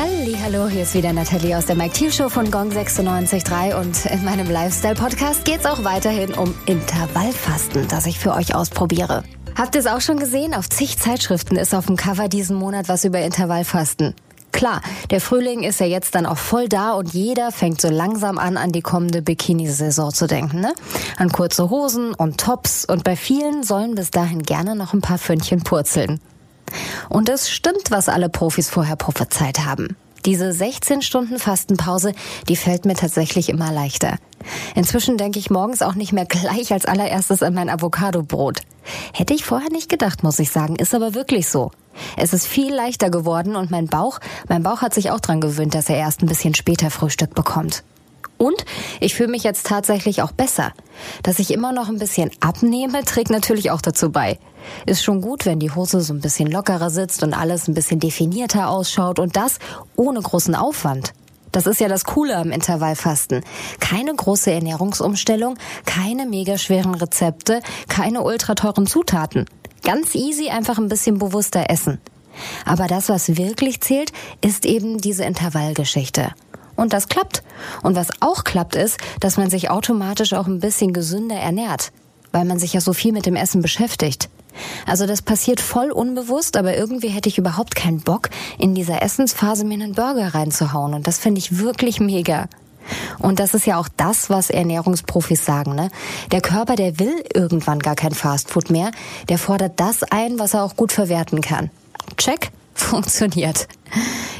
Hallo, hier ist wieder Nathalie aus der Mike Thiel Show von Gong 96.3 und in meinem Lifestyle-Podcast geht es auch weiterhin um Intervallfasten, das ich für euch ausprobiere. Habt ihr es auch schon gesehen? Auf zig Zeitschriften ist auf dem Cover diesen Monat was über Intervallfasten. Klar, der Frühling ist ja jetzt dann auch voll da und jeder fängt so langsam an, an die kommende Bikini-Saison zu denken, ne? An kurze Hosen und Tops und bei vielen sollen bis dahin gerne noch ein paar Pfönnchen purzeln. Und es stimmt, was alle Profis vorher prophezeit haben. Diese 16 Stunden Fastenpause, die fällt mir tatsächlich immer leichter. Inzwischen denke ich morgens auch nicht mehr gleich als allererstes an mein Avocadobrot. Hätte ich vorher nicht gedacht, muss ich sagen, ist aber wirklich so. Es ist viel leichter geworden und mein Bauch, mein Bauch hat sich auch dran gewöhnt, dass er erst ein bisschen später Frühstück bekommt. Und ich fühle mich jetzt tatsächlich auch besser. Dass ich immer noch ein bisschen abnehme, trägt natürlich auch dazu bei. Ist schon gut, wenn die Hose so ein bisschen lockerer sitzt und alles ein bisschen definierter ausschaut und das ohne großen Aufwand. Das ist ja das Coole am Intervallfasten. Keine große Ernährungsumstellung, keine mega schweren Rezepte, keine ultra teuren Zutaten. Ganz easy einfach ein bisschen bewusster essen. Aber das, was wirklich zählt, ist eben diese Intervallgeschichte. Und das klappt. Und was auch klappt, ist, dass man sich automatisch auch ein bisschen gesünder ernährt, weil man sich ja so viel mit dem Essen beschäftigt. Also das passiert voll unbewusst, aber irgendwie hätte ich überhaupt keinen Bock, in dieser Essensphase mir einen Burger reinzuhauen. Und das finde ich wirklich mega. Und das ist ja auch das, was Ernährungsprofis sagen, ne? Der Körper, der will irgendwann gar kein Fastfood mehr. Der fordert das ein, was er auch gut verwerten kann. Check, funktioniert.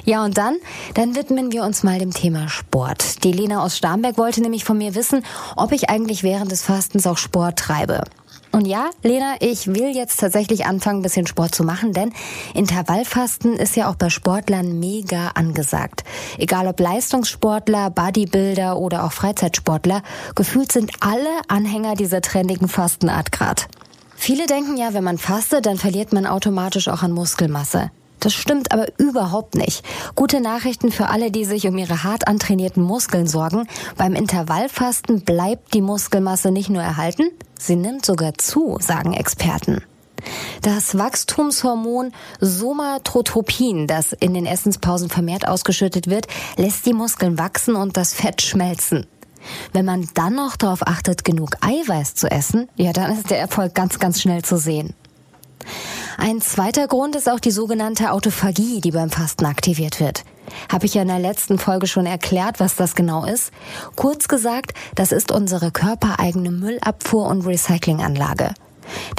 Ja, und dann, dann widmen wir uns mal dem Thema Sport. Die Lena aus Starnberg wollte nämlich von mir wissen, ob ich eigentlich während des Fastens auch Sport treibe. Und ja, Lena, ich will jetzt tatsächlich anfangen, ein bisschen Sport zu machen, denn Intervallfasten ist ja auch bei Sportlern mega angesagt. Egal ob Leistungssportler, Bodybuilder oder auch Freizeitsportler, gefühlt sind alle Anhänger dieser trendigen Fastenart grad. Viele denken ja, wenn man fastet, dann verliert man automatisch auch an Muskelmasse. Das stimmt aber überhaupt nicht. Gute Nachrichten für alle, die sich um ihre hart antrainierten Muskeln sorgen. Beim Intervallfasten bleibt die Muskelmasse nicht nur erhalten, sie nimmt sogar zu, sagen Experten. Das Wachstumshormon Somatotropin, das in den Essenspausen vermehrt ausgeschüttet wird, lässt die Muskeln wachsen und das Fett schmelzen. Wenn man dann noch darauf achtet, genug Eiweiß zu essen, ja, dann ist der Erfolg ganz, ganz schnell zu sehen. Ein zweiter Grund ist auch die sogenannte Autophagie, die beim Fasten aktiviert wird. Habe ich ja in der letzten Folge schon erklärt, was das genau ist. Kurz gesagt, das ist unsere körpereigene Müllabfuhr und Recyclinganlage.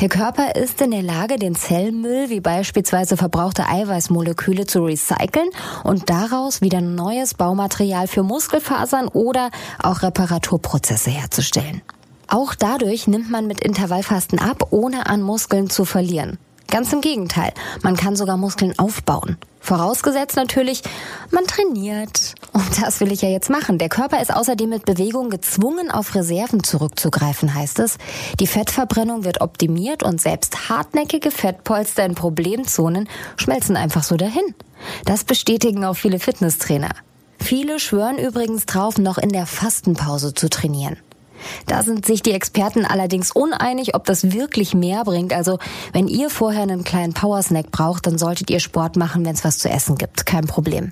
Der Körper ist in der Lage, den Zellmüll wie beispielsweise verbrauchte Eiweißmoleküle zu recyceln und daraus wieder neues Baumaterial für Muskelfasern oder auch Reparaturprozesse herzustellen. Auch dadurch nimmt man mit Intervallfasten ab, ohne an Muskeln zu verlieren. Ganz im Gegenteil, man kann sogar Muskeln aufbauen. Vorausgesetzt natürlich, man trainiert. Und das will ich ja jetzt machen. Der Körper ist außerdem mit Bewegung gezwungen, auf Reserven zurückzugreifen, heißt es. Die Fettverbrennung wird optimiert und selbst hartnäckige Fettpolster in Problemzonen schmelzen einfach so dahin. Das bestätigen auch viele Fitnesstrainer. Viele schwören übrigens drauf, noch in der Fastenpause zu trainieren. Da sind sich die Experten allerdings uneinig, ob das wirklich mehr bringt. Also wenn ihr vorher einen kleinen Powersnack braucht, dann solltet ihr Sport machen, wenn es was zu essen gibt. Kein Problem.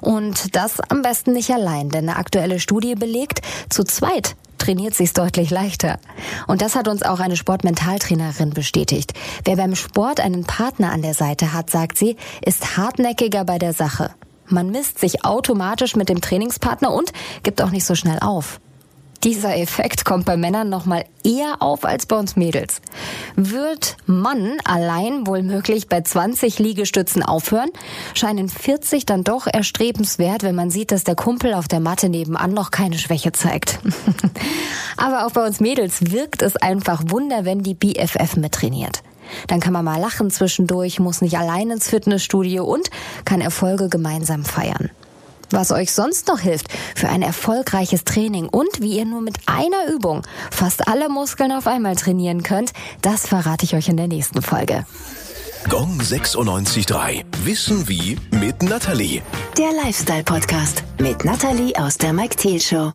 Und das am besten nicht allein, denn eine aktuelle Studie belegt, zu zweit trainiert sich's deutlich leichter. Und das hat uns auch eine Sportmentaltrainerin bestätigt. Wer beim Sport einen Partner an der Seite hat, sagt sie, ist hartnäckiger bei der Sache. Man misst sich automatisch mit dem Trainingspartner und gibt auch nicht so schnell auf. Dieser Effekt kommt bei Männern noch mal eher auf als bei uns Mädels. Wird Mann allein wohl möglich bei 20 Liegestützen aufhören, scheinen 40 dann doch erstrebenswert, wenn man sieht, dass der Kumpel auf der Matte nebenan noch keine Schwäche zeigt. Aber auch bei uns Mädels wirkt es einfach Wunder, wenn die BFF mittrainiert. Dann kann man mal lachen zwischendurch, muss nicht allein ins Fitnessstudio und kann Erfolge gemeinsam feiern was euch sonst noch hilft für ein erfolgreiches Training und wie ihr nur mit einer Übung fast alle Muskeln auf einmal trainieren könnt, das verrate ich euch in der nächsten Folge. Gong 96.3. Wissen wie mit Natalie. Der Lifestyle-Podcast mit Natalie aus der Mike Thiel Show.